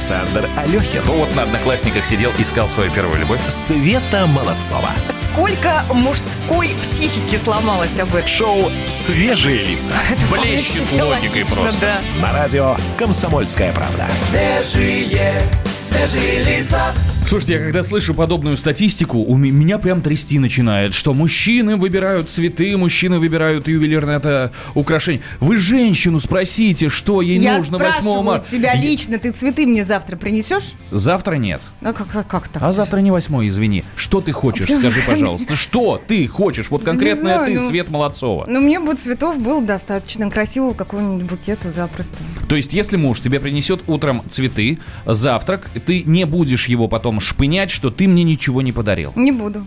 Александр Алехин. Ну вот на Одноклассниках сидел, искал свою первую любовь. Света Молодцова. Сколько мужской психики сломалось об этом? Шоу «Свежие лица». Это Блещет логикой логично, просто. Да. На радио «Комсомольская правда». Свежие, свежие лица. Слушайте, я когда слышу подобную статистику, у ме- меня прям трясти начинает, что мужчины выбирают цветы, мужчины выбирают ювелирное это украшение. Вы женщину спросите, что ей Я нужно 8 спрашиваю марта. тебя Я- лично, ты цветы мне завтра принесешь? Завтра нет. А как, как, как так? А завтра не 8, извини. Что ты хочешь, скажи, пожалуйста. Что ты хочешь? Вот конкретно ты, ну- Свет Молодцова. Ну, мне бы цветов было достаточно красивого какого-нибудь букета запросто. То есть, если муж тебе принесет утром цветы, завтрак, ты не будешь его потом шпынять, что ты мне ничего не подарил. Не буду.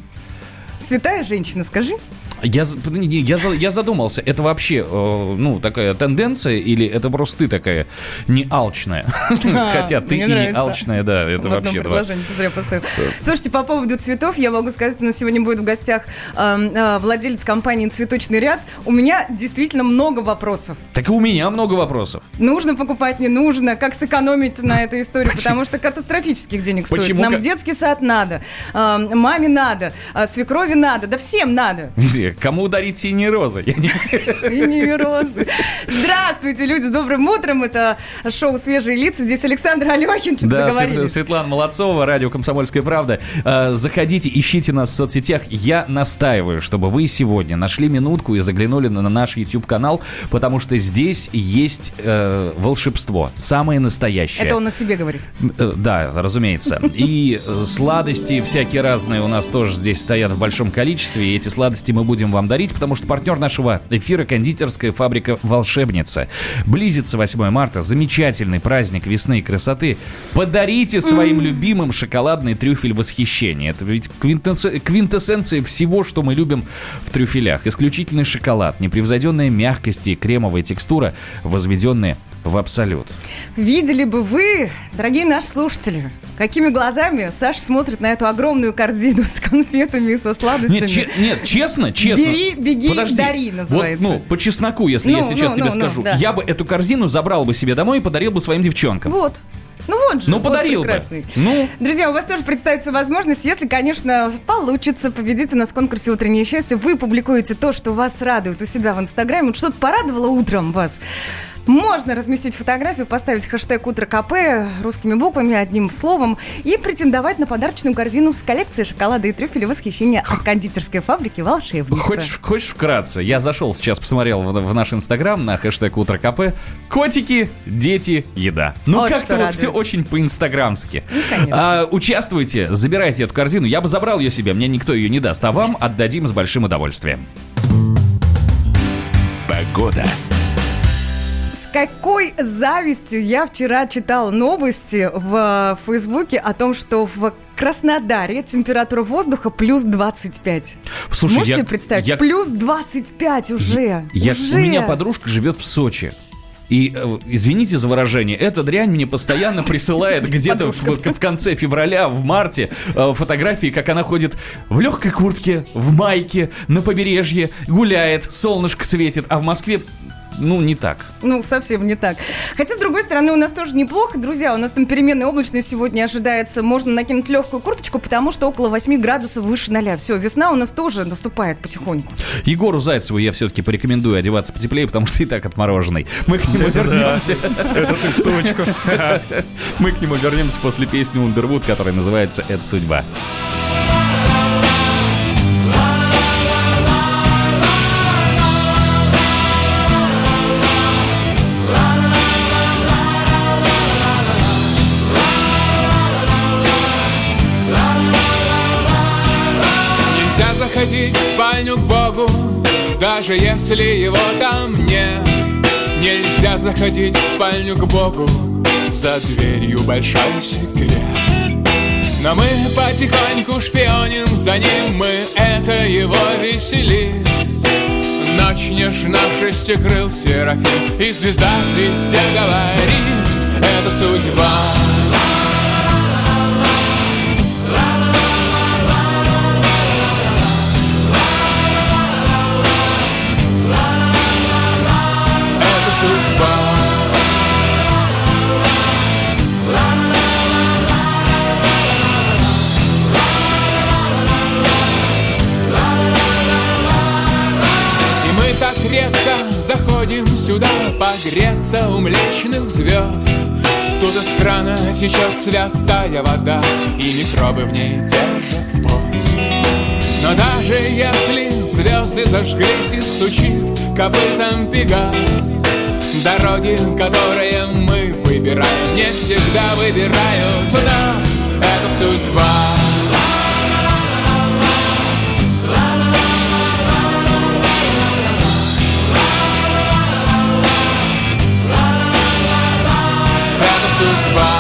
Святая женщина, скажи. Я, я, я задумался, это вообще, э, ну, такая тенденция или это просто ты такая не алчная? Хотя ты и не нравится. алчная, да, это в вообще... два. предложении ты зря поставил. Слушайте, по поводу цветов, я могу сказать, у нас сегодня будет в гостях э, э, владелец компании «Цветочный ряд». У меня действительно много вопросов. Так и у меня много вопросов. Нужно покупать, не нужно, как сэкономить на этой истории, потому что катастрофических денег стоит. Почему Нам детский сад надо, э, маме надо, э, свекрови надо, да всем надо. Кому дарить синие розы? Я не- Синие розы. Здравствуйте, люди, добрым утром. Это шоу «Свежие лица». Здесь Александр Алехин. Да, Свет-. Светлана Молодцова, радио «Комсомольская правда». Э, Заходите, ищите нас в соцсетях. Я настаиваю, чтобы вы сегодня нашли минутку и заглянули на на наш YouTube-канал, потому что здесь есть э, волшебство, самое настоящее. Это он о себе говорит. Э, Да, разумеется. И сладости всякие разные у нас тоже здесь стоят в большом количестве. И эти сладости мы будем вам дарить, потому что партнер нашего эфира – кондитерская фабрика «Волшебница». Близится 8 марта, замечательный праздник весны и красоты. Подарите своим любимым шоколадный трюфель восхищения. Это ведь квинтэссе- квинтэссенция всего, что мы любим в трюфелях. Исключительный шоколад, непревзойденная мягкость и кремовая текстура, возведенные в абсолют. Видели бы вы, дорогие наши слушатели, какими глазами Саша смотрит на эту огромную корзину с конфетами и со сладостями. Нет, че- нет, честно, честно. Бери, беги, дари, называется. Вот, ну, по чесноку, если Ну, я сейчас ну, тебе ну, ну, скажу. да. Я бы эту корзину забрал бы себе домой и подарил бы своим девчонкам. Вот. Ну вот же, Ну, вот подарил бы. прекрасный. Ну. Друзья, у вас тоже представится возможность, если, конечно, получится победить у нас в конкурсе «Утреннее счастье», вы публикуете то, что вас радует у себя в Инстаграме. Вот что-то порадовало утром вас. Можно разместить фотографию, поставить хэштег «Утро КП» русскими буквами, одним словом, и претендовать на подарочную корзину с коллекцией шоколада и трюфеля восхищения от кондитерской фабрики «Волшебница». Хочешь, хочешь вкратце? Я зашел сейчас, посмотрел в, в наш инстаграм на хэштег Утро КП. Котики, дети, еда. Ну, Вот как-то вот все очень по-инстаграмски. Ну, конечно. А, участвуйте, забирайте эту корзину. Я бы забрал ее себе, мне никто ее не даст. А вам отдадим с большим удовольствием. Погода. Какой завистью я вчера читала новости в э, Фейсбуке о том, что в Краснодаре температура воздуха плюс 25. Слушай, Можете я- себе представить? я- Плюс 25 уже. Я, уже. У меня подружка живет в Сочи. И, э, извините за выражение, эта дрянь мне постоянно присылает где-то в, в конце февраля, в марте э, фотографии, как она ходит в легкой куртке, в майке, на побережье, гуляет, солнышко светит, а в Москве, ну, не так. Ну, совсем не так. Хотя, с другой стороны, у нас тоже неплохо, друзья. У нас там переменная облачность сегодня ожидается. Можно накинуть легкую курточку, потому что около 8 градусов выше ноля. Все, весна у нас тоже наступает потихоньку. Егору Зайцеву я все-таки порекомендую одеваться потеплее, потому что и так отмороженный. Мы к нему вернемся. Это ты в точку. Мы к нему вернемся после песни Ундервуд, которая называется «Это судьба». Спальню к Богу, даже если его там нет. Нельзя заходить в спальню к Богу, за дверью большой секрет. Но мы потихоньку шпионим за ним, мы это его веселит. Ночь нежна, шестикрыл серафим, и звезда звезде говорит. Это судьба. Заходим сюда погреться у млечных звезд. Тут из крана течет святая вода И микробы в ней держат пост. Но даже если звезды зажглись и стучит копытом Пегас Дороги, которые мы выбираем, не всегда выбирают нас Это судьба Это судьба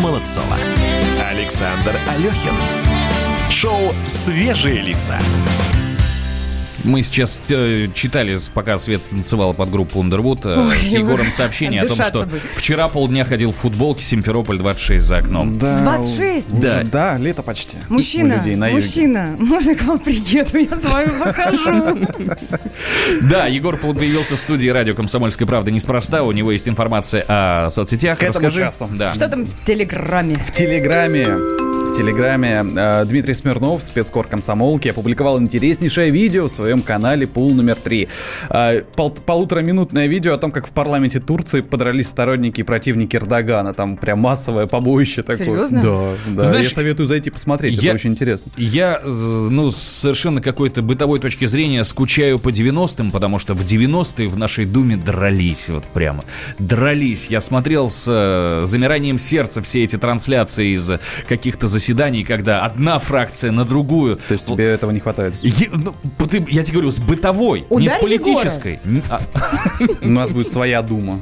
Молодцова. Александр Алехин. Шоу «Свежие лица». Мы сейчас э, читали, пока Свет танцевала под группу Underwood, э, Ой, с Егором сообщение о том, что бы. вчера полдня ходил в футболке Симферополь 26 за окном. Да, 26? уже- Да. Да, лето почти. Мужчина, людей на юге. мужчина, можно к вам приеду, я с вами похожу. Да, Егор появился в студии радио «Комсомольская правда» неспроста. У него есть информация о соцсетях. К этому Расскажи. часу. Да. Что там в Телеграме? В Телеграме Телеграме э, Дмитрий Смирнов, спецкор комсомолки, опубликовал интереснейшее видео в своем канале «Пул номер три». Э, пол- полутораминутное видео о том, как в парламенте Турции подрались сторонники и противники Эрдогана. Там прям массовое побоище такое. Серьезно? Да, да. Знаешь, Я советую зайти посмотреть, я- это очень интересно. Я, ну, с совершенно какой-то бытовой точки зрения скучаю по 90-м, потому что в 90-е в нашей Думе дрались, вот прямо. Дрались. Я смотрел с э, замиранием сердца все эти трансляции из каких-то заседаний, когда одна фракция на другую. То есть тебе этого не хватает? Е- ну, ты- я тебе говорю, с бытовой, не с Ударь политической. А, У нас будет своя дума.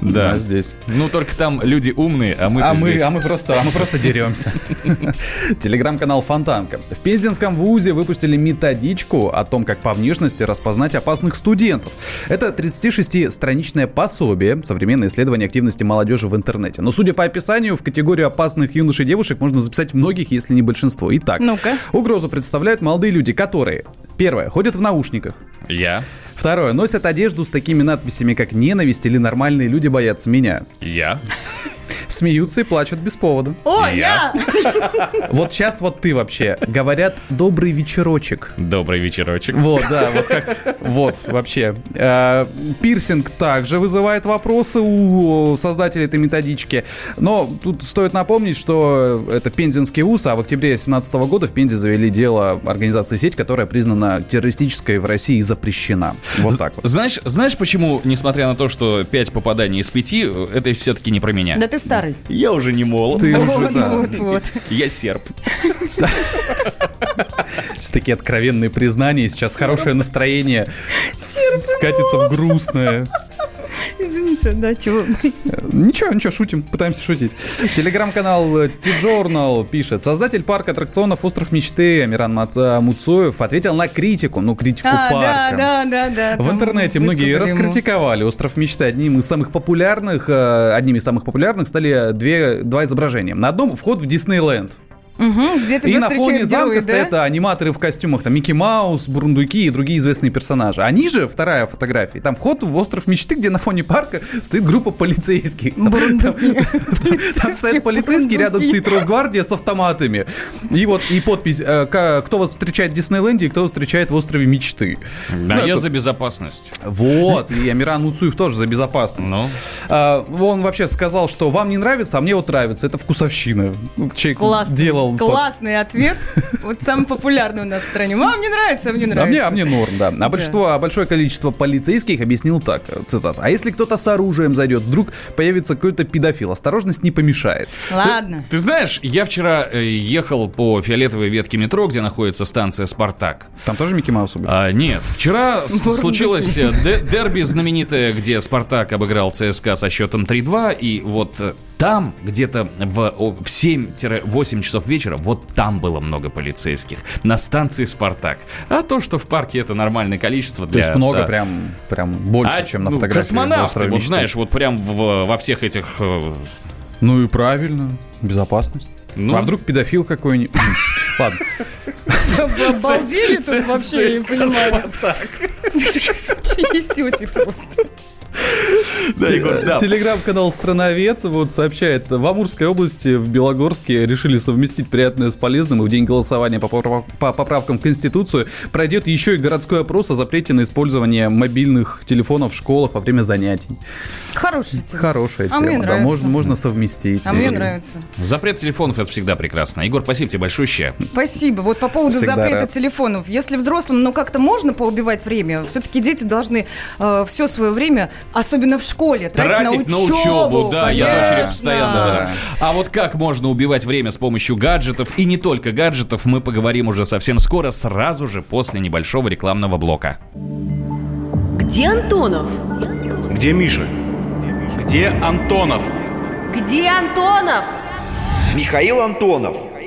Да. Здесь. Ну, только там люди умные, а мы а, мы, здесь. а мы просто, а мы просто деремся. Телеграм-канал Фонтанка. В Пензенском вузе выпустили методичку о том, как по внешности распознать опасных студентов. Это 36-страничное пособие современное исследование активности молодежи в интернете. Но, судя по описанию, в категорию опасных юношей и девушек можно записать многих, если не большинство. Итак, Ну-ка. угрозу представляют молодые люди, которые, первое, ходят в наушниках, Я, Второе. Носят одежду с такими надписями, как «Ненависть» или «Нормальные люди боятся меня». я, Смеются и плачут без повода. О, Я. Вот сейчас вот ты вообще. Говорят «добрый вечерочек». добрый вечерочек. Вот, да, вот как, вот, вообще. Э, пирсинг также вызывает вопросы у создателей этой методички. Но тут стоит напомнить, что это Пензенский вуз, а в октябре 2017 года в Пензе завели дело организации сеть, которая признана террористической в России и запрещена. Вот так вот. Знаешь, знаешь, почему, несмотря на то, что 5 попаданий из 5, это все-таки не про меня? Да ты старый. Я уже не молод. Ты Вот, уже, да. вот, вот. Я серб. Сейчас такие откровенные признания, сейчас хорошее настроение скатится в грустное. Извините, да, чего? Ничего, ничего, шутим, пытаемся шутить. Телеграм-канал T-Journal пишет. Создатель парка аттракционов «Остров мечты» Амиран э, Муцуев ответил на критику, ну, критику А, да, парка. да, да, да. В там интернете многие ему. раскритиковали «Остров мечты». Одним из самых популярных, э, одним из самых популярных стали две, два изображения. На одном вход в Диснейленд. Мгм, Где И тебя на фоне замка герои, стоят да? да, аниматоры в костюмах, там Микки Маус, Бурундуки и другие известные персонажи. А ниже вторая фотография, там вход в остров мечты, где на фоне парка стоит группа полицейских. Там, Бурундуки. там стоят полицейские, рядом стоит Росгвардия с автоматами. И вот и подпись, э, кто вас встречает в Диснейленде и кто вас встречает в острове мечты. Да, Ну, я за безопасность. Вот, и Амиран Муцуев тоже за безопасность. Ну, А, он вообще сказал, что вам не нравится, а мне вот нравится. Это вкусовщина. Человек Классный, делал... классный ответ. Вот самый популярный у нас в стране. Вам не нравится, а мне А мне, нравится. а мне норм, да. А большинство, а большое количество полицейских объяснил так, цитат. А если кто-то с оружием зайдет, вдруг появится какой-то педофил, осторожность не помешает. Ладно. ты знаешь, я вчера э, ехал по фиолетовой ветке метро, где находится станция «Спартак». Там тоже Микки Маус был? А, нет, вчера случилось э, де- дерби знаменитое, где «Спартак» обыграл ЦСКА со счетом 3-2, и вот э, Там, где-то в, в 7-8 часов вечера, вот там было много полицейских. На станции «Спартак». А то, что в парке это нормальное количество для... То есть много, да. прям, прям больше, А, чем на ну, фотографии. Космонавты, «Острова вот мечты». знаешь, вот прям в- во всех этих... э, Ну и правильно, безопасность. Ну. А вдруг педофил какой-нибудь? Ладно. Обалдели тут вообще, я не понимаю. Что несете просто? Да, Егор, да. Телеграм-канал «Страновед» вот сообщает, в Амурской области, в Белогорске решили совместить приятное с полезным, и в день голосования по, поправ- по поправкам в Конституцию пройдет еще и городской опрос о запрете на использование мобильных телефонов в школах во время занятий. Хорошая тема. Хорошая А тема, мне да, нравится. можно, можно совместить. А мне нравится. Запрет телефонов это всегда прекрасно. Егор, спасибо тебе большое. Спасибо. Вот по поводу Всегда запрета рад. телефонов. Если взрослым, ну, как-то можно поубивать время, все-таки дети должны все свое время, особенно в школе, тратить, Тратить на на учебу. учебу, да, я дочери постоянно этом. А вот как можно убивать время с помощью гаджетов и не только гаджетов, мы поговорим уже совсем скоро, сразу же после небольшого рекламного блока. Где Антонов? Где Миша? Где Антонов? Где Антонов? Михаил Антонов.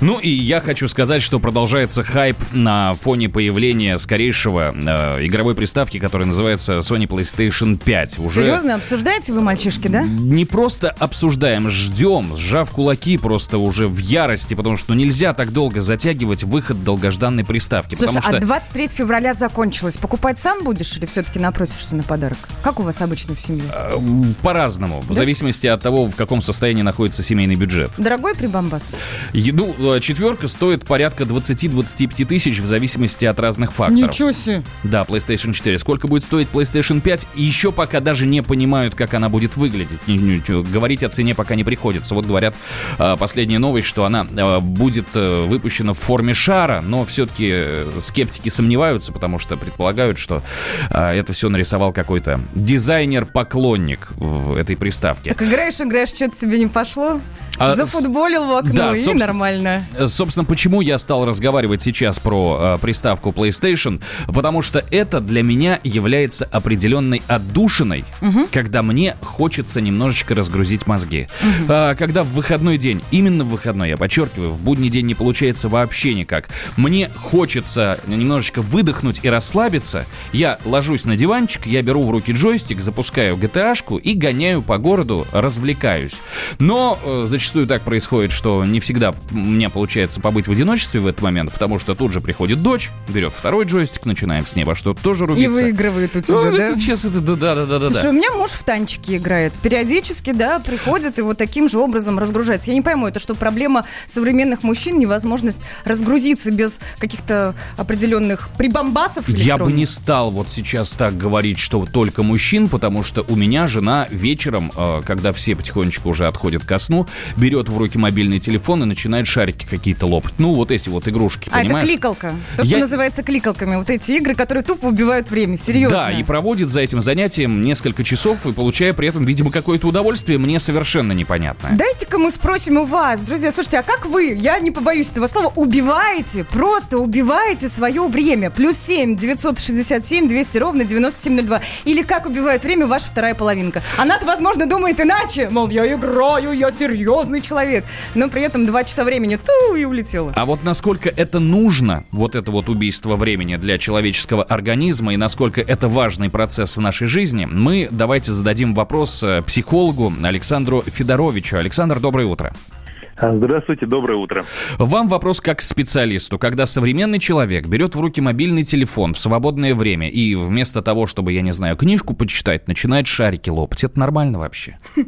Ну и я хочу сказать, что продолжается хайп на фоне появления скорейшего э, игровой приставки, которая называется Sony PlayStation 5. Уже Серьезно, обсуждаете вы, мальчишки, да? не просто обсуждаем, ждем, сжав кулаки просто уже в ярости, потому что ну, нельзя так долго затягивать выход долгожданной приставки. Слушай, потому что а 23 февраля закончилось. Покупать сам будешь или все-таки напросишься на подарок? Как у вас обычно в семье? э, по-разному, в зависимости от того, в каком состоянии находится семейный бюджет. Дорогой прибамбас? Еду четверка стоит порядка 20-25 тысяч в зависимости от разных факторов. себе. Да, PlayStation 4. Сколько будет стоить PlayStation 5? Еще пока даже не понимают, как она будет выглядеть. Говорить о цене пока не приходится. Вот говорят, э, последняя новость, что она э, будет э, выпущена в форме шара, но все-таки э, скептики сомневаются, потому что предполагают, что э, это все нарисовал какой-то дизайнер-поклонник в этой приставке. Так играешь, играешь, что-то тебе не пошло? А, Зафутболил в окно да, и нормально. Э, Собственно, почему я стал разговаривать сейчас про э, приставку PlayStation? Потому что это для меня является определенной отдушиной, когда мне хочется немножечко разгрузить мозги. А, когда в выходной день, именно в выходной, я подчеркиваю, в будний день не получается вообще никак. Мне хочется немножечко выдохнуть и расслабиться. Я ложусь на диванчик, я беру в руки джойстик, запускаю GTA-шку и гоняю по городу, развлекаюсь. Но э, зачастую так происходит, что не всегда у меня получается побыть в одиночестве в этот момент, потому что тут же приходит дочь, берет второй джойстик, начинаем с неба что-то тоже И рубиться. выигрывает у Ну, тебя, да? это, честно, это да, да, да, да, Слушай, да. у меня муж в танчике играет. Периодически, да, приходит и вот таким же образом разгружается. Я не пойму, это что, проблема современных мужчин, невозможность разгрузиться без каких-то определенных прибамбасов Я бы не стал вот сейчас так говорить, что только мужчин, потому что у меня жена вечером, э, когда все потихонечку уже отходят ко сну, берет в руки мобильный телефон и начинает шарики какие-то лопать. Ну, вот эти вот игрушки, А, это кликалка. То, что Я- называется кликалками. Вот эти игры, которые тупо убивают время. Серьезно. Да, и проводит за этим занятием несколько часов и получая при этом, видимо, какое-то удовольствие, мне совершенно непонятное. Дайте-ка мы спросим у вас, друзья, слушайте, а как вы, я не побоюсь этого слова, убиваете, просто убиваете свое время? Плюс 7 967 200 ровно 9702. Или как убивает время ваша вторая половинка? Она-то, возможно, думает иначе. Мол, я играю, я серьезный человек. Но при этом два часа времени ту и улетела. А вот насколько это нужно, вот это вот убийство времени для человеческого организма, и насколько это важный процесс в нашей жизни, мы давайте зададим вопрос э, психологу Александру Федоровичу. Александр, доброе утро. Здравствуйте, доброе утро. Вам вопрос как к специалисту. Когда современный человек берет в руки мобильный телефон в свободное время и вместо того, чтобы, я не знаю, книжку почитать, начинает шарики лопать, это нормально вообще?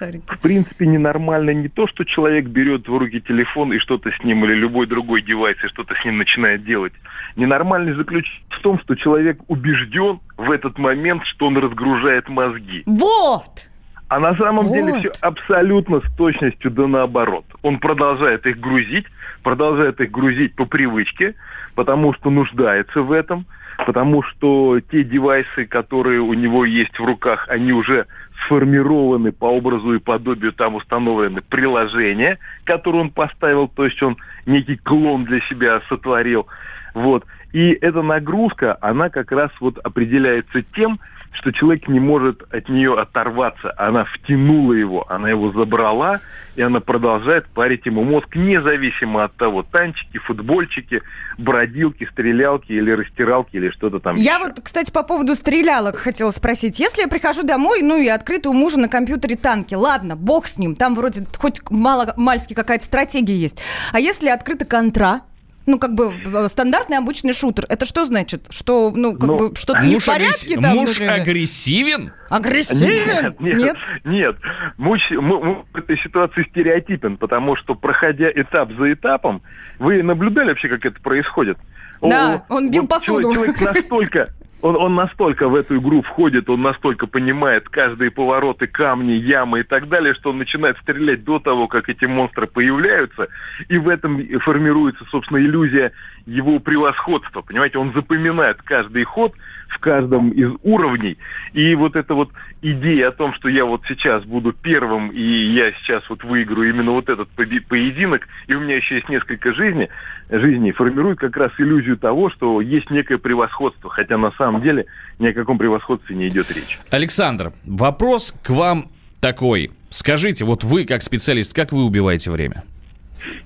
В принципе, ненормально не то, что человек берет в руки телефон и что-то с ним, или любой другой девайс, и что-то с ним начинает делать. Ненормальность заключается в том, что человек убежден в этот момент, что он разгружает мозги. Вот! А на самом Вот. деле все абсолютно с точностью да наоборот. Он продолжает их грузить, продолжает их грузить по привычке, потому что нуждается в этом, потому что те девайсы, которые у него есть в руках, они уже сформированы по образу и подобию, там установлены приложения, которые он поставил, то есть он некий клон для себя сотворил. Вот. И эта нагрузка, она как раз вот определяется тем, что человек не может от нее оторваться. Она втянула его, она его забрала, и она продолжает парить ему мозг, независимо от того, танчики, футбольчики, бродилки, стрелялки или растиралки, или что-то там Я еще. вот, кстати, по поводу стрелялок хотела спросить. Если я прихожу домой, ну и открыто у мужа на компьютере танки, ладно, бог с ним, там вроде хоть мало мальски какая-то стратегия есть. А если открыто контра, ну, как бы э, стандартный обычный шутер. Это что значит? Что, ну, как Ну, бы что-то не в Муж, порядке агресс- там? муж внутри? агрессивен? Агрессивен? Нет, нет, нет. Муж, м- м- в этой ситуации стереотипен, потому что, проходя этап за этапом, вы наблюдали вообще, как это происходит? Да, он бил посуду. Человек, человек настолько... Он, он настолько в эту игру входит, он настолько понимает каждые повороты, камни, ямы и так далее, что он начинает стрелять до того, как эти монстры появляются, и в этом формируется, собственно, иллюзия его превосходства. Понимаете, он запоминает каждый ход в каждом из уровней, и вот эта вот идея о том, что я вот сейчас буду первым, и я сейчас вот выиграю именно вот этот поединок, и у меня еще есть несколько жизней, жизней, формирует как раз иллюзию того, что есть некое превосходство, хотя на самом деле ни о каком превосходстве не идет речь. Александр, вопрос к вам такой. Скажите, вот вы как специалист, как вы убиваете время?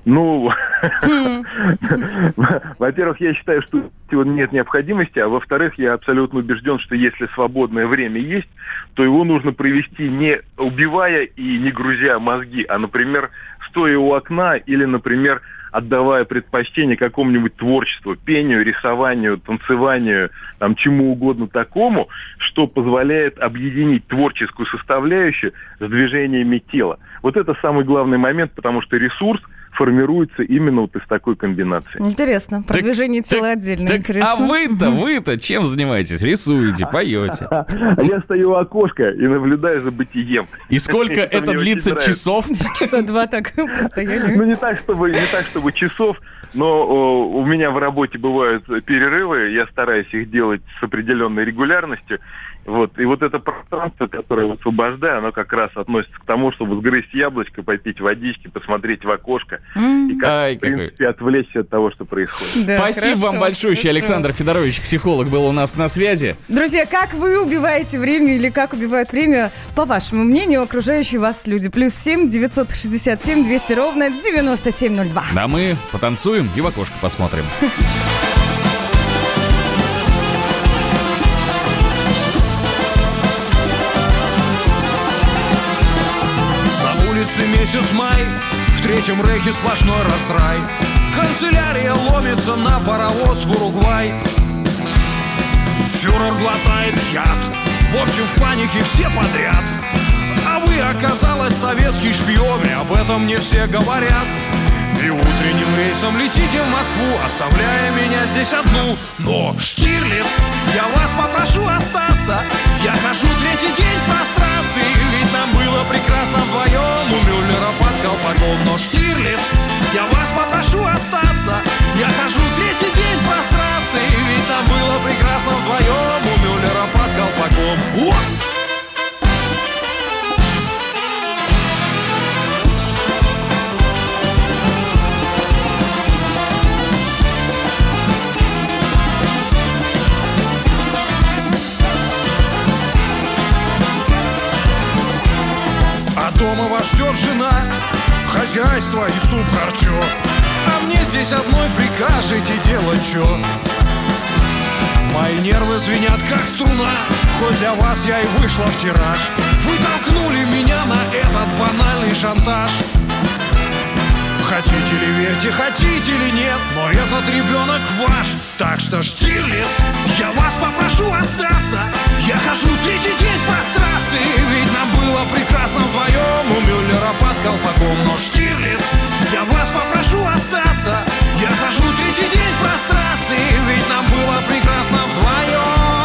Ну, во-первых, я считаю, что нет необходимости, а во-вторых, я абсолютно убежден, что если свободное время есть, то его нужно провести не убивая и не грузя мозги, а, например, стоя у окна или, например, отдавая предпочтение какому-нибудь творчеству, пению, рисованию, танцеванию, там, чему угодно такому, что позволяет объединить творческую составляющую с движениями тела. Вот это самый главный момент, потому что ресурс формируется именно вот из такой комбинации. Интересно. Продвижение тела отдельно. Так, Интересно. а вы-то, вы-то чем занимаетесь? Рисуете, поете. А я стою у окошка и наблюдаю за бытием. И сколько Это длится часов? Часа два так постояли. Ну, не так, чтобы, не так, чтобы часов, но о, у меня в работе бывают перерывы, я стараюсь их делать с определенной регулярностью. Вот. И вот это пространство, которое высвобождаю, оно как раз относится к тому, чтобы сгрызть яблочко, попить водички, посмотреть в окошко и, как, Ай, в принципе, отвлечься от того, что происходит. Да, Спасибо хорошо, вам большое. хорошо. Александр Федорович, психолог, был у нас на связи. Друзья, как вы убиваете время или как убивают время, по вашему мнению, окружающие вас люди? Плюс семь девятьсот шестьдесят семь двести ровно девяносто семь ноль два. А мы потанцуем и в окошко посмотрим. Улице месяц май, в третьем рейхе сплошной раздрай. Канцелярия ломится на паровоз в Уругвай. Фюрер глотает яд, в общем в панике все подряд. А вы, оказалось, советский шпион, и об этом не все говорят. И утренним рейсом летите в Москву, оставляя меня здесь одну. Но, Штирлиц, я вас попрошу остаться. Я хожу третий день в прострации, ведь нам было прекрасно вдвоем у Мюллера под колпаком. Но, Штирлиц, я вас попрошу остаться. Я хожу третий день в прострации, ведь нам было прекрасно вдвоем у Мюллера под колпаком. Вот! Дома вас ждет жена, хозяйство и суп харчо. А мне здесь одной прикажете делать чё? Мои нервы звенят как струна, хоть для вас я и вышла в тираж. Вы толкнули меня на этот банальный шантаж. Хотите ли верьте, хотите ли нет, но этот ребенок ваш. Так что, Штирлиц, я вас попрошу остаться. Я хожу третий день в прострации, ведь нам было прекрасно вдвоем у Мюллера под колпаком. Но, Штирлиц, я вас попрошу остаться. Я хожу третий день в прострации, ведь нам было прекрасно вдвоем.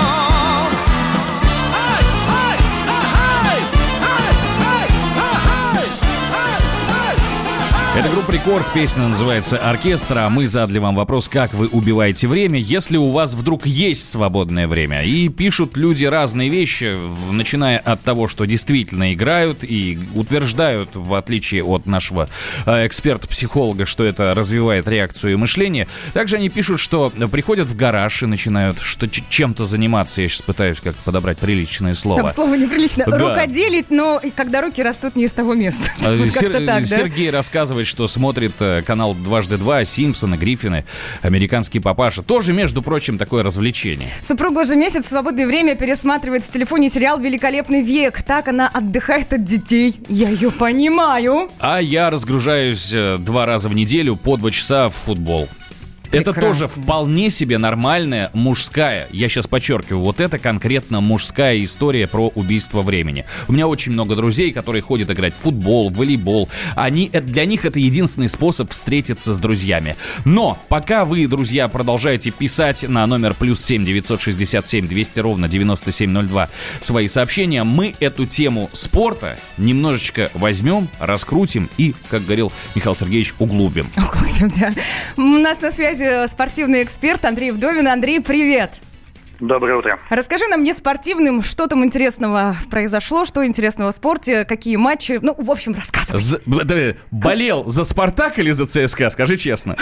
Это группа Рекорд, песня называется «Оркестр», а мы задали вам вопрос, как вы убиваете время, если у вас вдруг есть свободное время. И пишут люди разные вещи, начиная от того, что действительно играют и утверждают, в отличие от нашего э, эксперта-психолога, что это развивает реакцию и мышление. Также они пишут, что приходят в гараж и начинают что, чем-то заниматься. Я сейчас пытаюсь как подобрать приличное слово. Там слово неприлично. Да. Рукоделить, но когда руки растут не из того места. А, Сер- так, да? Сергей рассказывает, что смотрит э, канал «Дважды два», Симпсона, Гриффины, «Американский папаша». Тоже, между прочим, такое развлечение. Супруга уже месяц в свободное время пересматривает в телефоне сериал «Великолепный век». Так она отдыхает от детей. Я ее понимаю. А я разгружаюсь э, два раза в неделю по два часа в футбол. Это Прекрасно. тоже вполне себе нормальная мужская, я сейчас подчеркиваю, вот это конкретно мужская история про убийство времени. У меня очень много друзей, которые ходят играть в футбол, в волейбол. Они, э, для них это единственный способ встретиться с друзьями. Но пока вы, друзья, продолжаете писать на номер плюс 7 967 200 ровно 9702 свои сообщения, мы эту тему спорта немножечко возьмем, раскрутим и, как говорил Михаил Сергеевич, углубим. Да. У нас на связи спортивный эксперт Андрей Вдовин. Андрей, привет. Доброе утро. Расскажи нам не спортивным, что там интересного произошло, что интересного в спорте, какие матчи. Ну, в общем, рассказывай. З- б- да, болел за Спартак или за ЦСКА? Скажи честно.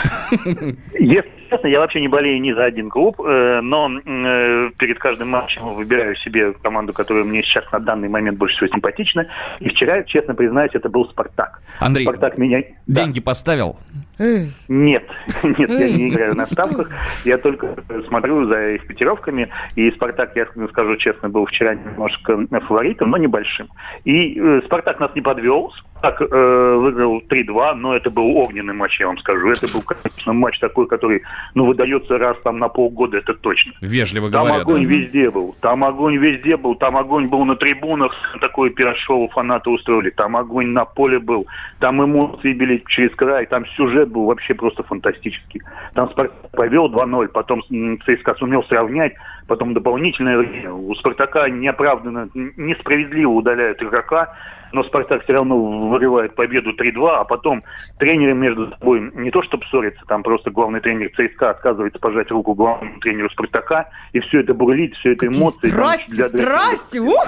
Если честно, я вообще не болею ни за один клуб, э, но э, перед каждым матчем выбираю себе команду, которая мне сейчас на данный момент больше всего симпатична. И вчера, честно признаюсь, это был «Спартак». Андрей, «Спартак» меня... деньги поставил? Нет, нет, я не играю на ставках. Я только смотрю за их котировками. И «Спартак», я скажу честно, был вчера немножко фаворитом, но небольшим. И э, «Спартак» нас не подвел. «Спартак» э, выиграл 3-2, но это был огненный матч, я вам скажу. Это был, конечно, матч такой, который, ну, выдается раз там на полгода, это точно. Вежливо Там говоря, огонь да. везде был. Там огонь везде был. Там огонь был на трибунах. Такое пиар-шоу фанаты устроили. Там огонь на поле был. Там эмоции били через край. Там сюжет был вообще просто фантастический. Там Спартак повел 2-0. Потом ЦСКА сумел сравнять. Потом дополнительное время. У Спартака неоправданно, несправедливо удаляют игрока. Но Спартак все равно вырывает победу 3-2, а потом тренеры между собой не то чтобы ссорятся, там просто главный тренер ЦСКА отказывается пожать руку главному тренеру Спартака, и все это бурлит, все это эмоции. там, Страсти, для- страсти, ух!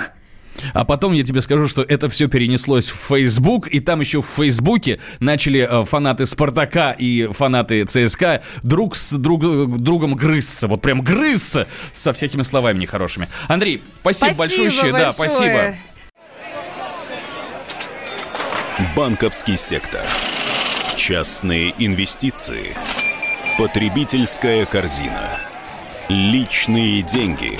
А потом я тебе скажу, что это все перенеслось в Facebook, и там еще в Фейсбуке начали э, фанаты Спартака и фанаты ЦСКА друг с друг, другом грызться. Вот прям грызться со всякими словами нехорошими. Андрей, спасибо, большое. Да, спасибо. Банковский сектор. Частные инвестиции. Потребительская корзина. Личные деньги.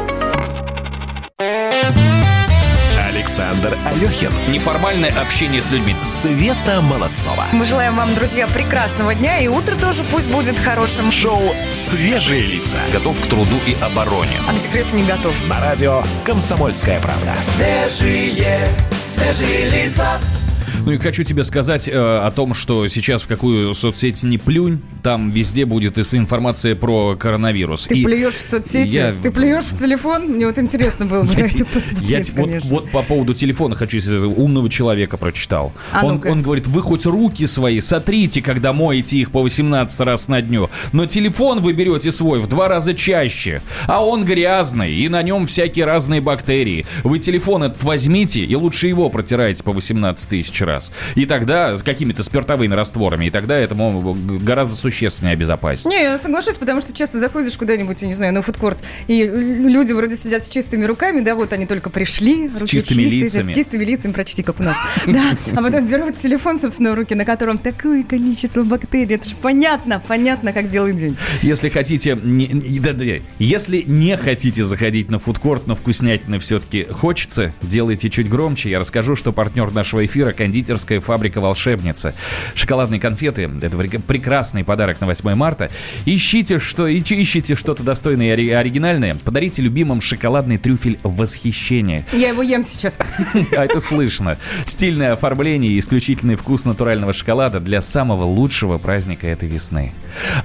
Александр Алехин. Неформальное общение с людьми. Света Молодцова. Мы желаем вам, друзья, прекрасного дня, и утро тоже пусть будет хорошим. Шоу «Свежие лица». Готов к труду и обороне. А к декрету не готов. На радио «Комсомольская правда». Свежие, свежие лица. Ну и хочу тебе сказать э, о том, что сейчас в какую соцсеть не плюнь, там везде будет информация про коронавирус. Ты И плюешь в соцсети, я- ты плюешь в телефон. Мне вот интересно было бы это Я посмотреть, те- вот, по поводу телефона хочу умного человека прочитал. А он, он говорит, вы хоть руки свои сотрите, когда моете их по 18 раз на дню, но телефон вы берете свой в два раза чаще, а он грязный, и на нем всякие разные бактерии. Вы телефон этот возьмите и лучше его протирайте по 18 тысяч раз. И тогда с какими-то спиртовыми растворами, и тогда это мол, гораздо существеннее обезопасить. Не, я соглашусь, потому что часто заходишь куда-нибудь, я не знаю, на фудкорт, и люди вроде сидят с чистыми руками, да, вот они только пришли. С чистыми чистые, лицами. С чистыми лицами, прочти, как у нас. Да, а потом берут телефон, собственно, в руки, на котором такое количество бактерий. Это же понятно, понятно, как белый день. Если хотите, не, не- да, да, если не хотите заходить на фудкорт, но вкуснятины все-таки хочется, делайте чуть громче. Я расскажу, что партнер нашего эфира кондитер кондитерская фабрика «Волшебница». Шоколадные конфеты – это прек- прекрасный подарок на 8 марта. Ищите, что, ищ- ищите что-то достойное и ори- оригинальное. Подарите любимым шоколадный трюфель «Восхищение». Я его ем сейчас. А это слышно. Стильное оформление и исключительный вкус натурального шоколада для самого лучшего праздника этой весны.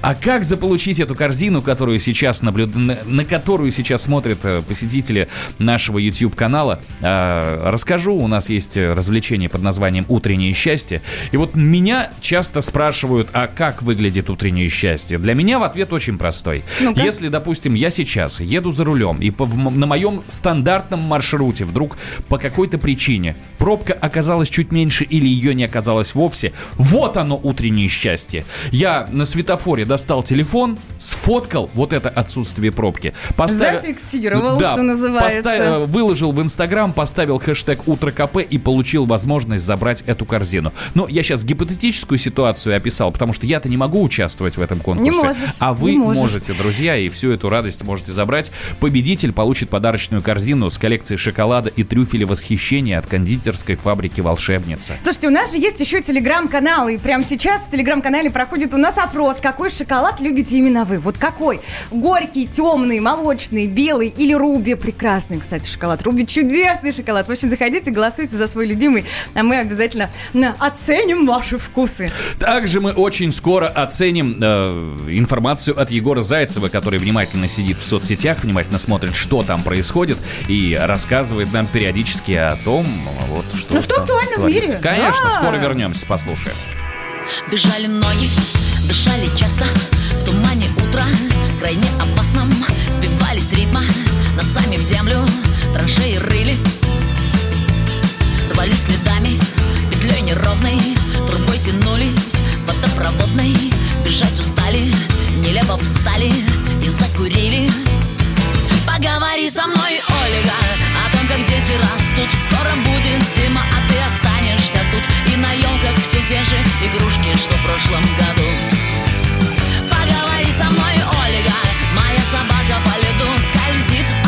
А как заполучить эту корзину, которую сейчас наблюд... на, на которую сейчас смотрят э, посетители нашего YouTube-канала, а, расскажу. У нас есть э, развлечение под названием «Утреннее счастье». И вот меня часто спрашивают, а как выглядит утреннее счастье? Для меня в ответ очень простой. Ну-ка. Если, допустим, я сейчас еду за рулем, и по- в на моем стандартном маршруте вдруг по какой-то причине пробка оказалась чуть меньше или ее не оказалось вовсе, вот оно утреннее счастье. Я на светофоре достал телефон, сфоткал вот это отсутствие пробки. поставил- Зафиксировал, Да, что называется. поставил- выложил в Инстаграм, поставил хэштег «Утро КП» и получил возможность забрать эту корзину. Но я сейчас гипотетическую ситуацию описал, потому что я-то не могу участвовать в этом конкурсе. Не можешь, А вы не можешь. можете, друзья, и всю эту радость можете забрать. Победитель получит подарочную корзину с коллекцией шоколада и трюфеля восхищения от кондитерской фабрики «Волшебница». Слушайте, у нас же есть еще телеграм-канал, и прямо сейчас в телеграм-канале проходит у нас опрос, какой шоколад любите именно вы. Вот какой? Горький, темный, молочный, белый или руби? Прекрасный, кстати, шоколад. Руби чудесный шоколад. В общем, заходите, голосуйте за свой любимый, а мы обязательно на, оценим ваши вкусы. Также мы очень скоро оценим э, информацию от Егора Зайцева, который внимательно сидит в соцсетях, внимательно смотрит, что там происходит, и рассказывает нам периодически о том, вот что. Ну, что там актуально в творится. мире. Конечно, Да. скоро вернемся, послушаем. Бежали ноги, дышали часто В тумане утра, крайне опасном Сбивались ритма, носами в землю Траншеи рыли Рвались следами, петлей неровной. Трубой тянулись, водопроводной. Бежать устали, нелепо встали И закурили. Поговори со мной, Ольга О том, как дети растут. Скоро будет зима, а ты останешься тут. И на елках все те же игрушки, что в прошлом году. Поговори со мной, Ольга Моя собака по льду скользит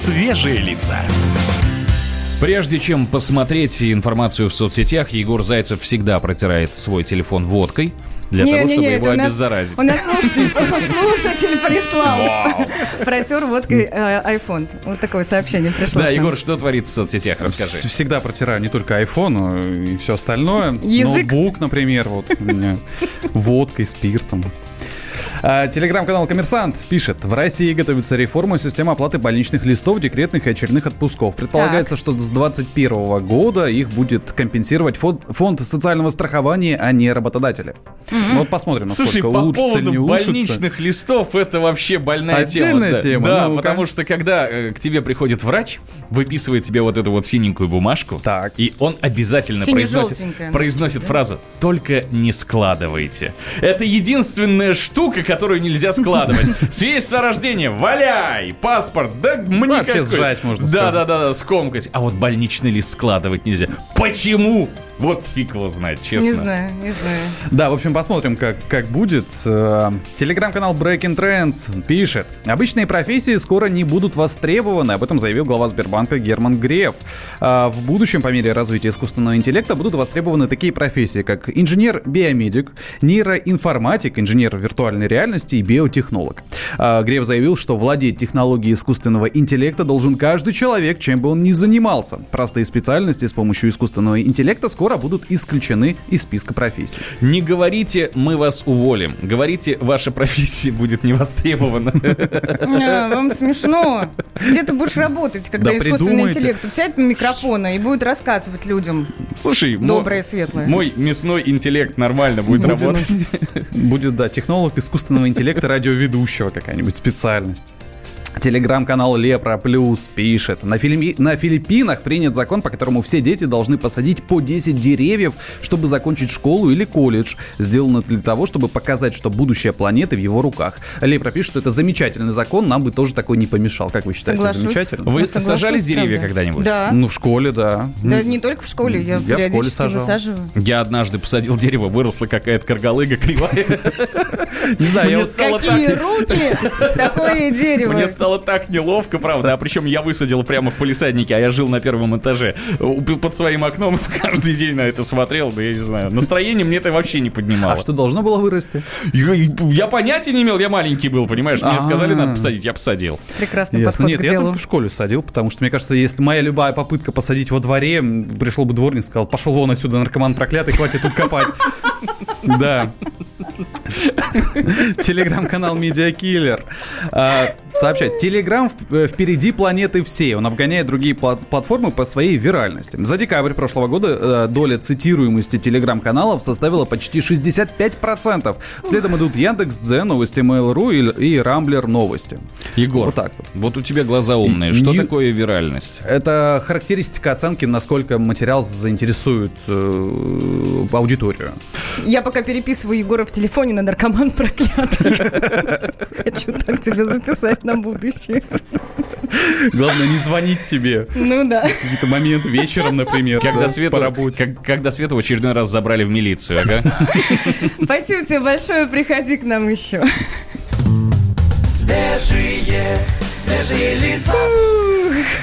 «Свежие лица». Прежде чем посмотреть информацию в соцсетях, Егор Зайцев всегда протирает свой телефон водкой для Не, того, не, чтобы не, его это у нас- обеззаразить. У нас слушатель, слушатель прислал. Протер водкой э, iPhone. Вот такое сообщение пришло. Да. Егор, что творится в соцсетях? Расскажи. Всегда протираю не только iPhone, но и все остальное. Язык? Ноутбук, например, вот у меня водкой, спиртом. А, Телеграм-канал «Коммерсант» пишет, в России готовится реформа системы оплаты больничных листов, декретных и очередных отпусков. Предполагается, что с 2021 года их будет компенсировать фонд, фонд социального страхования, а не работодатели. Ну, вот посмотрим, насколько Слушай, по улучшится или не поводу улучшится. больничных листов, это вообще больная Отдельная тема. тема, Да, ну-ка. потому что когда э, к тебе приходит врач, выписывает тебе вот эту вот синенькую бумажку, Так. и он обязательно произносит, произносит фразу «Только не складывайте». Это единственная штука, которую нельзя складывать. Свидетельство о рождении, валяй! Паспорт, да мне Вообще сжать можно Да, да, да, да, скомкать. А вот больничный лист складывать нельзя. Почему? Вот фиг его знает, честно. Не знаю, не знаю. Да, в общем, посмотрим, как, как будет. Э, Телеграм-канал Breaking Trends пишет. Обычные профессии скоро не будут востребованы. Об этом заявил глава Сбербанка Герман Греф. А В будущем, по мере развития искусственного интеллекта, будут востребованы такие профессии, как инженер-биомедик, нейроинформатик, инженер виртуальной реальности и биотехнолог. А Греф заявил, что владеть технологией искусственного интеллекта должен каждый человек, чем бы он ни занимался. Простые специальности с помощью искусственного интеллекта скоро будут исключены из списка профессий. Не говорите, мы вас уволим. Говорите, ваша профессия будет не востребована. А, Вам смешно. Где ты будешь работать, когда Да искусственный интеллект сядет на микрофона и будет рассказывать людям Слушай, доброе, светлое? мой мясной интеллект нормально будет Будет. работать. Будет, да, технолог искусственного интеллекта радиоведущего какая-нибудь специальность. Телеграм-канал Лепра Плюс пишет. На, Филиппи- на Филиппинах принят закон, по которому все дети должны посадить по 10 деревьев, чтобы закончить школу или колледж. Сделано для того, чтобы показать, что будущее планеты в его руках. Лепра пишет, что это замечательный закон, нам бы тоже такой не помешал. Как вы считаете, Соглашусь. замечательно? Вы Ну, соглашусь, сажали деревья когда-нибудь? Да. Ну, в школе, да. Да Ну, не только в школе, я, Я в школе сажал. высаживаю. Я однажды посадил дерево, выросла какая-то каргалыга кривая. Не знаю, я стало Какие так... руки, такое дерево. Стало так неловко, правда. А причем я высадил прямо в полисаднике, а я жил на первом этаже. Под своим окном каждый день на это смотрел, да я не знаю. Настроение мне это вообще не поднимало. А что должно было вырасти? Я, я понятия не имел, я маленький был, понимаешь? Мне А. сказали, надо посадить, я посадил. Прекрасный Ясно. подход Нет, к я делу. только в школе садил, потому что, мне кажется, если моя любая попытка посадить во дворе, пришел бы дворник, сказал, пошел вон отсюда, наркоман проклятый, хватит тут копать. Да. Телеграм-канал Медиакиллер а, сообщает, Телеграм в- э, впереди планеты всей. Он обгоняет другие пла- платформы по своей виральности. За декабрь прошлого года э, доля цитируемости Телеграм-каналов составила почти 65%. Следом идут Яндекс.Дзен, новости Mail.ru и, и Рамблер новости. Егор, Вот так вот. вот у тебя глаза умные. Что Нью- такое виральность? Это характеристика оценки, насколько материал заинтересует э, аудиторию. Я пока переписываю Егора в телефоне на наркоман проклятый. Хочу так тебе записать на будущее. Главное не звонить тебе. Ну да. В какие-то моменты вечером, например. Когда да, Свету, по работе. как- когда Свету в очередной раз забрали в милицию, ага. Спасибо тебе большое, приходи к нам еще. Свежие, свежие лица.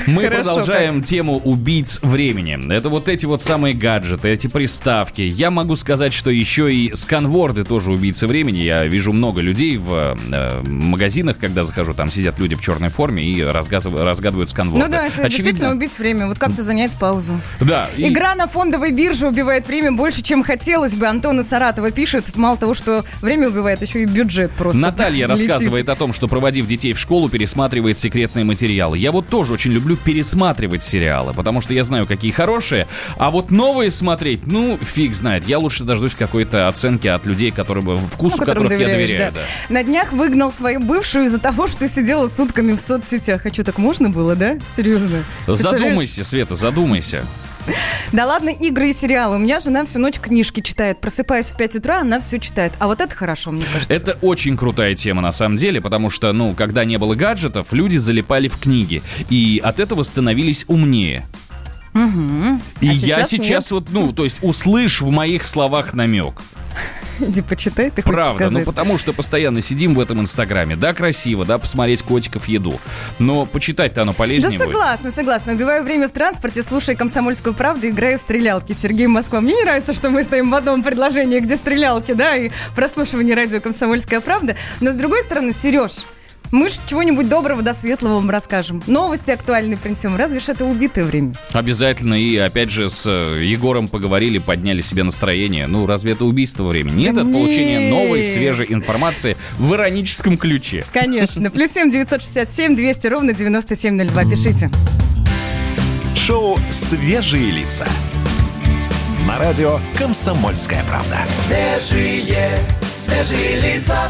Мы Хорошо продолжаем тему убийц времени. Это вот эти вот самые гаджеты, эти приставки. Я могу сказать, что еще и сканворды тоже убийцы времени. Я вижу много людей в э, магазинах, когда захожу, там сидят люди в черной форме и разгадывают сканворды. Ну да, это действительно убить время. Вот как-то занять паузу. Да. и- Игра на фондовой бирже убивает время больше, чем хотелось бы. Антон из Саратова пишет. Мало того, что время убивает, еще и бюджет просто. Наталья летит. рассказывает о том, что проводив детей в школу, пересматривает секретные материалы. Я вот тоже очень люблю пересматривать сериалы, потому что я знаю, какие хорошие, а вот новые смотреть, ну, фиг знает. Я лучше дождусь какой-то оценки от людей, которые, вкусу Ну, которых я доверяю. да. да. На днях выгнал свою бывшую из-за того, что сидела сутками в соцсетях. А что, так можно было, да? Серьезно? Задумайся, Света, задумайся. Да ладно, игры и сериалы. У меня жена всю ночь книжки читает. Просыпаюсь в 5 утра, она все читает. А вот это хорошо, мне кажется. Это очень крутая тема на самом деле, потому что, ну, когда не было гаджетов, люди залипали в книги. И от этого становились умнее. Мгм. И А я сейчас сейчас вот, ну, то есть услышь в моих словах намек. Иди почитай, ты хочешь Правда, ну потому что постоянно сидим в этом инстаграме. Да, красиво, да, посмотреть котиков еду. Но почитать-то оно Да полезнее будет. согласна, согласна. Убиваю время в транспорте, слушая «Комсомольскую правду», играю в стрелялки. Сергей Москва. Мне не нравится, что мы стоим в одном предложении, где стрелялки, да, и прослушивание радио «Комсомольская правда». Но, с другой стороны, Сереж, Мы ж чего-нибудь доброго до светлого вам расскажем. Новости актуальные принесем. Разве ж это убитое время? Обязательно. И опять же с э, Егором поговорили, подняли себе настроение. Ну, разве это убийство времени? Нет, это получение новой, свежей информации в ироническом ключе. Конечно. Плюс семь девятьсот шестьдесят семь двести ровно девяносто семь ноль два. Пишите. Шоу «Свежие лица». На радио «Комсомольская правда». Свежие, свежие лица.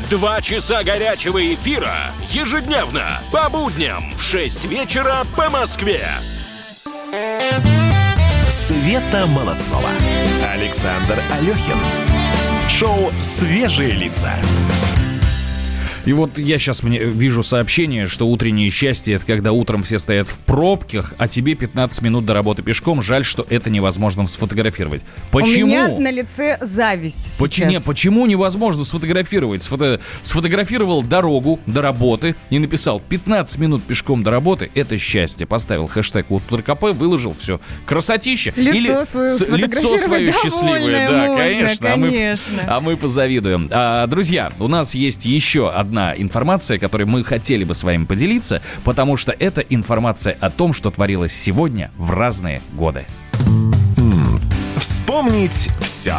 Два часа горячего эфира ежедневно по будням в 6 вечера по Москве. Света Молодцова. Александр Алехин. Шоу «Свежие лица». И вот я сейчас мне вижу сообщение, что утреннее счастье это когда утром все стоят в пробках, а тебе 15 минут до работы пешком. Жаль, что это невозможно сфотографировать. Почему? У меня на лице зависть Поч- не, сейчас. почему невозможно сфотографировать? Сфото- Сфотографировал дорогу до работы и написал 15 минут пешком до работы. Это счастье. Поставил хэштег УТРКП, выложил все. Красотища. Лицо свое с- лицо свое счастливое. Да, можно, конечно. А мы- конечно. А мы позавидуем. А, друзья, у нас есть еще одна информация, которой мы хотели бы с вами поделиться, потому что это информация о том, что творилось сегодня в разные годы. Вспомнить все.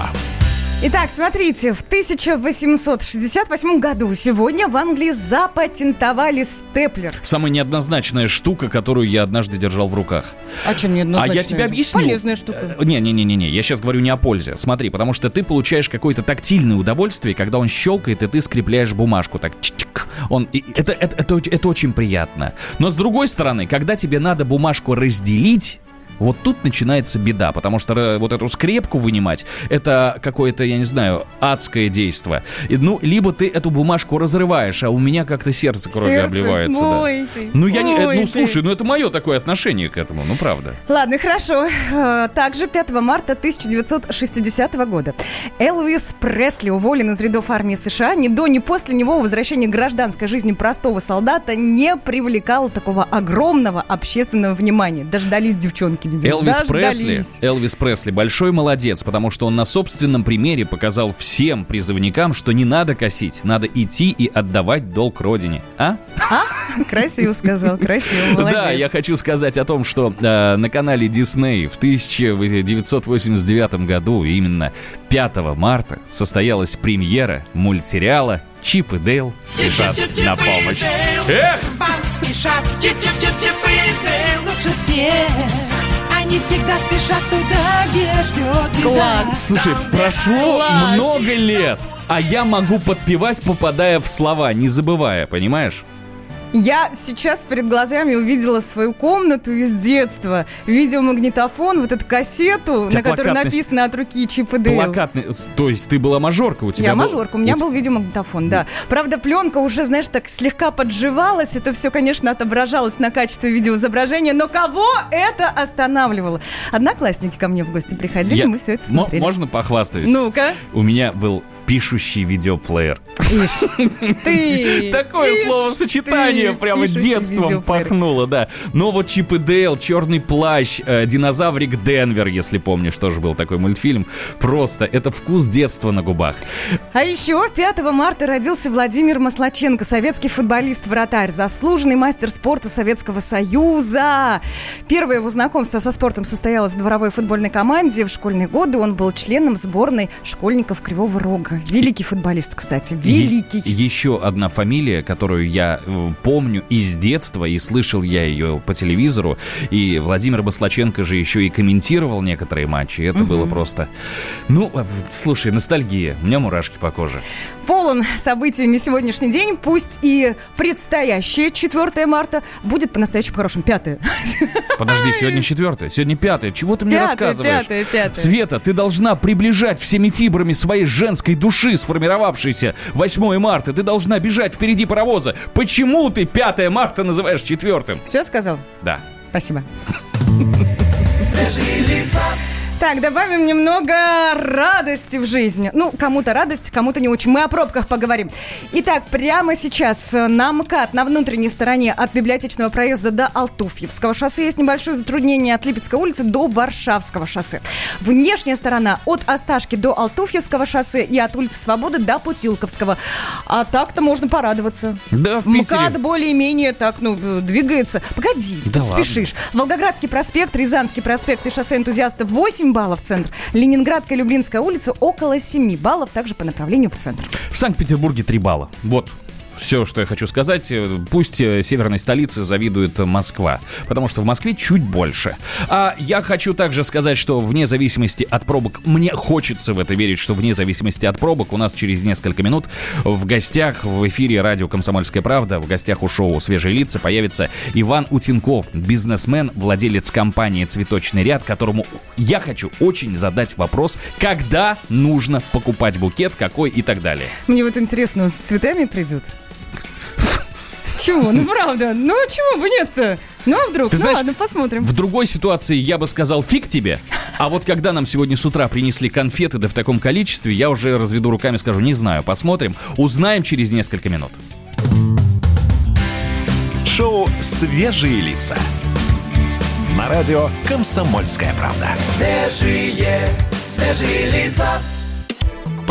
Итак, смотрите, в 1868 году сегодня в Англии запатентовали степлер. Самая неоднозначная штука, которую я однажды держал в руках. А что не А я тебе объясню. Полезная штука. Не-не-не-не, я сейчас говорю не о пользе. Смотри, потому что ты получаешь какое-то тактильное удовольствие, когда он щелкает, и ты скрепляешь бумажку так. чик-чик. Он, и- это, это, это, это очень приятно. Но с другой стороны, когда тебе надо бумажку разделить, вот тут начинается беда, потому что э, вот эту скрепку вынимать, это какое-то, я не знаю, адское действо. И, ну, либо ты эту бумажку разрываешь, а у меня как-то сердце кровью Сердце? обливается. да. Ой ты, Ну, я не, э, ну, ты. слушай, ну это мое такое отношение к этому, ну правда. Ладно, хорошо. Э, Также 5 марта 1960 года Элвис Пресли уволен из рядов армии США. Ни до, ни после него возвращение к гражданской жизни простого солдата не привлекало такого огромного общественного внимания. Дождались девчонки, видимо. Элвис Пресли. Элвис Пресли большой молодец, потому что он на собственном примере показал всем призывникам, что не надо косить, надо идти и отдавать долг родине. А? А? Красиво сказал, красиво, молодец. Да, я хочу сказать о том, что э, на канале Disney в 1989 году, именно 5 марта, состоялась премьера мультсериала «Чип и Дейл спешат на помощь». Эх! Спешат, чип-чип-чип-чип и Дейл лучше всех. Они всегда спешат туда, где ждет беда. Слушай, прошло Класс. много лет, а я могу подпевать, попадая в слова, не забывая, понимаешь? Я сейчас перед глазами увидела свою комнату из детства. Видеомагнитофон, вот эту кассету, на которой написано от руки Чип и Дейл. Плакатный, то есть ты была мажорка, у тебя Я был- мажорка, у меня у был видеомагнитофон, да. Правда, пленка уже, знаешь, так слегка подживалась. Это все, конечно, отображалось на качестве видеоизображения. Но кого это останавливало? Одноклассники ко мне в гости приходили, Я- мы все это Мо- смотрели. Можно похвастаюсь? Ну-ка. У меня был пишущий видеоплеер. Ты! Такое словосочетание прямо детством пахнуло, да. Но вот Чип и Дейл, Черный плащ, э, Динозаврик Денвер, если помнишь, тоже был такой мультфильм. Просто это вкус детства на губах. А еще 5 марта родился Владимир Маслаченко, советский футболист-вратарь, заслуженный мастер спорта Советского Союза. Первое его знакомство со спортом состоялось в дворовой футбольной команде. В школьные годы он был членом сборной школьников Кривого Рога. Великий футболист, кстати, великий. Е- еще одна фамилия, которую я э, помню из детства, и слышал я ее по телевизору. И Владимир Баслаченко же еще и комментировал некоторые матчи. Это Мгм. было просто... Ну, э, слушай, ностальгия. У меня мурашки по коже. Полон событий на сегодняшний день. Пусть и предстоящее 4 марта будет по-настоящему хорошим. 5 Подожди, сегодня четвертое, сегодня пятое. Чего ты мне Пятое, рассказываешь? пятое, пятое. Света, ты должна приближать всеми фибрами своей женской души сформировавшейся 8 марта. Ты должна бежать впереди паровоза. Почему ты 5 марта называешь четвертым? Все сказал? Да. Спасибо. Свежие лица. Так, добавим немного радости в жизни. Ну, кому-то радость, кому-то не очень. Мы о пробках поговорим. Итак, прямо сейчас на МКАД, на внутренней стороне от библиотечного проезда до Алтуфьевского шоссе есть небольшое затруднение от Липецкой улицы до Варшавского шоссе. Внешняя сторона от Осташки до Алтуфьевского шоссе и от улицы Свободы до Путилковского. А так-то можно порадоваться. Да, в Питере. МКАД более-менее так, ну, двигается. Погоди, Да ты спешишь. Волгоградский проспект, Рязанский проспект и шоссе энтузиастов 8 баллов центр. Ленинградская, Люблинская улица около 7 баллов, также по направлению в центр. В Санкт-Петербурге 3 балла. Вот. Все, что я хочу сказать, Э, пусть э, северной столице завидует Москва, потому что в Москве чуть больше. А я хочу также сказать, что вне зависимости от пробок, мне хочется в это верить, что вне зависимости от пробок у нас через несколько минут в гостях в эфире радио «Комсомольская правда», в гостях у шоу «Свежие лица» появится Иван Утенков, бизнесмен, владелец компании «Цветочный ряд», которому я хочу очень задать вопрос, когда нужно покупать букет, какой и так далее. Мне вот интересно, он с цветами придет? Чего? Ну правда, ну чего бы нет-то? Ну а вдруг? Ты ну знаешь, ладно, посмотрим. В другой ситуации я бы сказал фиг тебе. А вот когда нам сегодня с утра принесли конфеты, да в таком количестве, я уже разведу руками, скажу, не знаю, посмотрим, узнаем через несколько минут. Шоу «Свежие лица». На радио «Комсомольская правда». Свежие, свежие лица.